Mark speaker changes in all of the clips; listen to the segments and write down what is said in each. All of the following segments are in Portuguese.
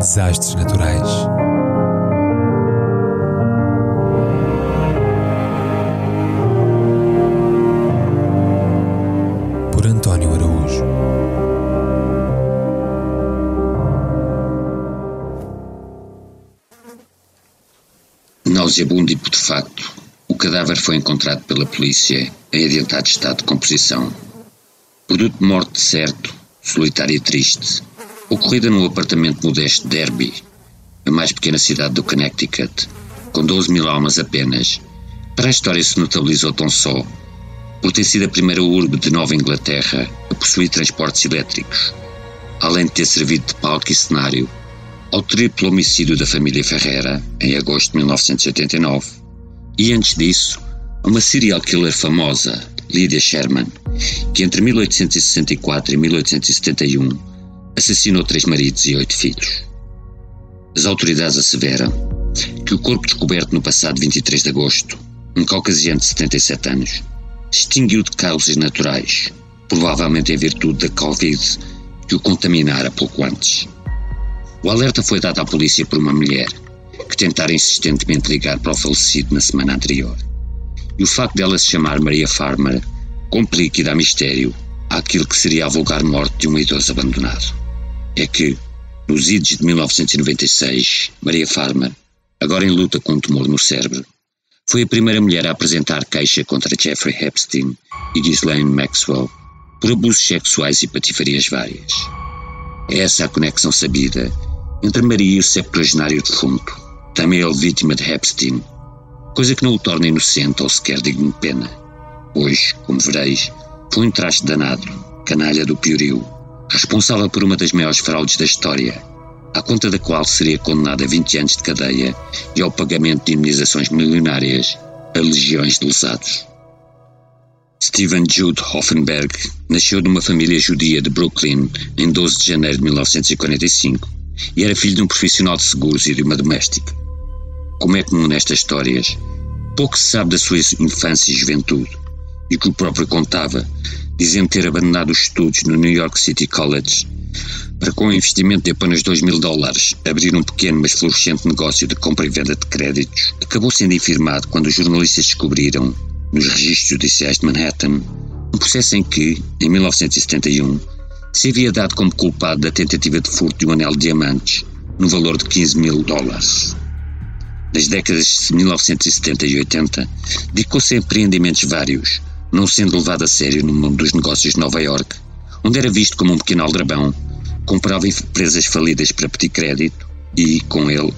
Speaker 1: Desastres naturais. Por António Araújo.
Speaker 2: Nauseabundo e putefacto, o cadáver foi encontrado pela polícia em adiantado estado de composição. Produto de morte certo, solitário e triste, ocorrida num apartamento modesto de Derby, a mais pequena cidade do Connecticut, com 12 mil almas apenas. Para a história se notabilizou tão só por ter sido a primeira urbe de Nova Inglaterra a possuir transportes elétricos, além de ter servido de palco e cenário ao triplo homicídio da família Ferreira, em agosto de 1989, e antes disso, uma serial killer famosa, Lydia Sherman, que entre 1864 e 1871 assassinou três maridos e oito filhos. As autoridades asseveram que o corpo descoberto no passado 23 de agosto, um caucasiano de 77 anos, extinguiu de causas naturais, provavelmente em virtude da Covid que o contaminara pouco antes. O alerta foi dado à polícia por uma mulher que tentara insistentemente ligar para o falecido na semana anterior. E o facto dela se chamar Maria Farmer complica e dá mistério àquilo que seria a vulgar morte de um idoso abandonado. É que, nos idos de 1996, Maria Farmer, agora em luta com um tumor no cérebro, foi a primeira mulher a apresentar queixa contra Jeffrey Epstein e Ghislaine Maxwell por abusos sexuais e patifarias várias. É essa a conexão sabida entre Maria e o septuagenário defunto, também ele vítima de Epstein, coisa que não o torna inocente ou sequer digno de pena, pois, como vereis, foi um traste danado, canalha do piorio, responsável por uma das maiores fraudes da história, à conta da qual seria condenado a 20 anos de cadeia e ao pagamento de indemnizações milionárias a legiões de lesados. Stephen Jude Hoffenberg nasceu numa família judia de Brooklyn em 12 de janeiro de 1945 e era filho de um profissional de seguros e de uma doméstica. Como é comum nestas histórias, pouco se sabe da sua infância e juventude, e que o próprio contava, dizendo ter abandonado os estudos no New York City College para, com um investimento de apenas 2 mil dólares, abrir um pequeno mas florescente negócio de compra e venda de créditos, acabou sendo infirmado quando os jornalistas descobriram nos registros judiciais de Manhattan, um processo em que, em 1971, se havia dado como culpado da tentativa de furto de um anel de diamantes no valor de 15 mil dólares. Nas décadas de 1970 e 80, dedicou-se a empreendimentos vários, não sendo levado a sério no mundo dos negócios de Nova York, onde era visto como um pequeno aldrabão, comprava empresas falidas para pedir crédito e, com ele,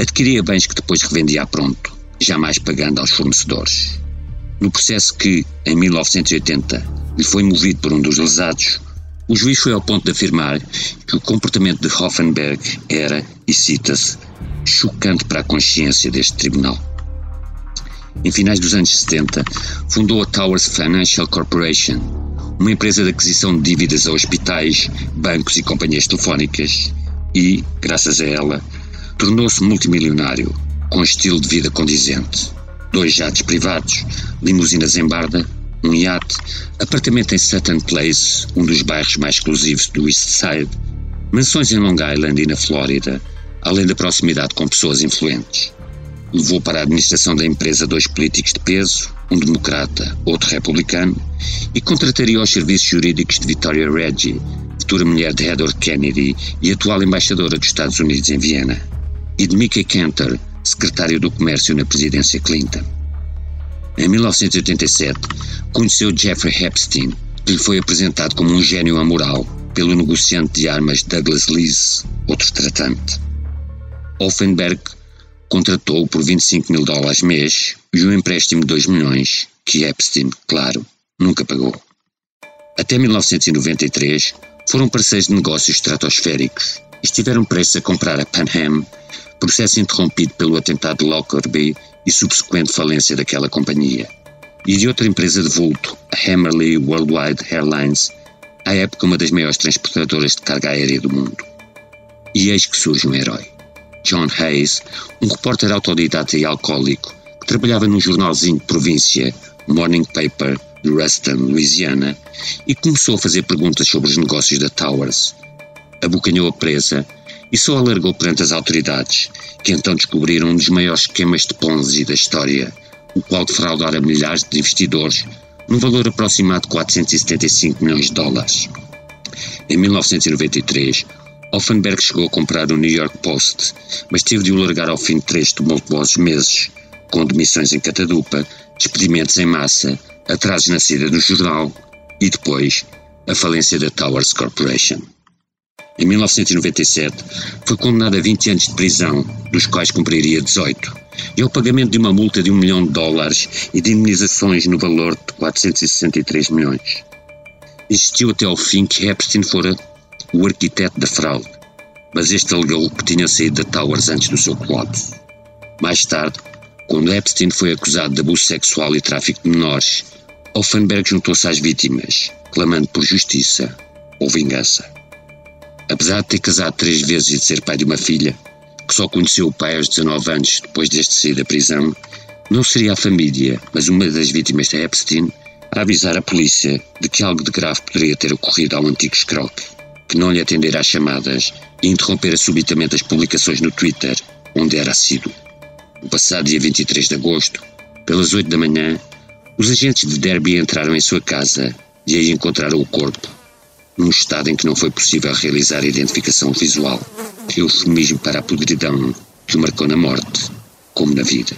Speaker 2: adquiria bens que depois revendia a pronto, jamais pagando aos fornecedores. No processo que, em 1980, lhe foi movido por um dos lesados, o juiz foi ao ponto de afirmar que o comportamento de Hoffenberg era, e cita-se, chocante para a consciência deste tribunal. Em finais dos anos 70, fundou a Towers Financial Corporation, uma empresa de aquisição de dívidas a hospitais, bancos e companhias telefónicas, e, graças a ela, tornou-se multimilionário, com estilo de vida condizente dois jatos privados, limusinas em Barda, um iate, apartamento em Sutton Place, um dos bairros mais exclusivos do East Side, mansões em Long Island e na Flórida, além da proximidade com pessoas influentes. Levou para a administração da empresa dois políticos de peso, um democrata, outro republicano, e contrataria os serviços jurídicos de Victoria Reggie, futura mulher de Edward Kennedy e atual embaixadora dos Estados Unidos em Viena, e de Mickey Cantor, secretário do Comércio na presidência Clinton. Em 1987, conheceu Jeffrey Epstein, que lhe foi apresentado como um gênio amoral pelo negociante de armas Douglas Lees, outro tratante. Offenberg contratou-o por 25 mil dólares mês e um empréstimo de 2 milhões, que Epstein, claro, nunca pagou. Até 1993, foram parceiros de negócios estratosféricos estiveram prestes a comprar a Pan Am, processo interrompido pelo atentado de Lockerbie e subsequente falência daquela companhia, e de outra empresa de vulto, a Hammerley Worldwide Airlines, à época uma das maiores transportadoras de carga aérea do mundo. E eis que surge um herói. John Hayes, um repórter autodidata e alcoólico que trabalhava num jornalzinho de província, Morning Paper, de Ruston, Louisiana, e começou a fazer perguntas sobre os negócios da Towers. Abocanhou a presa e só alargou perante as autoridades, que então descobriram um dos maiores esquemas de Ponzi da história, o qual defraudara milhares de investidores, num valor aproximado de 475 milhões de dólares. Em 1993, Offenberg chegou a comprar o New York Post, mas teve de o largar ao fim de três tumultuosos meses, com demissões em catadupa, despedimentos em massa, atrasos na saída do jornal e depois a falência da Towers Corporation. Em 1997, foi condenado a 20 anos de prisão, dos quais cumpriria 18, e ao pagamento de uma multa de 1 milhão de dólares e de indemnizações no valor de 463 milhões. Existiu até ao fim que Epstein fora o arquiteto da fraude, mas este alegou que tinha saído da Towers antes do seu colapso. Mais tarde, quando Epstein foi acusado de abuso sexual e tráfico de menores, Offenberg juntou-se às vítimas, clamando por justiça ou vingança. Apesar de ter casado três vezes e de ser pai de uma filha, que só conheceu o pai aos 19 anos depois deste sair da prisão, não seria a família, mas uma das vítimas de Epstein, a avisar a polícia de que algo de grave poderia ter ocorrido ao antigo Scrock, que não lhe atendera às chamadas e interrompera subitamente as publicações no Twitter, onde era assíduo. No passado dia 23 de agosto, pelas 8 da manhã, os agentes de Derby entraram em sua casa e aí encontraram o corpo, num estado em que não foi possível realizar a identificação visual, eufemismo para a podridão que o marcou na morte, como na vida.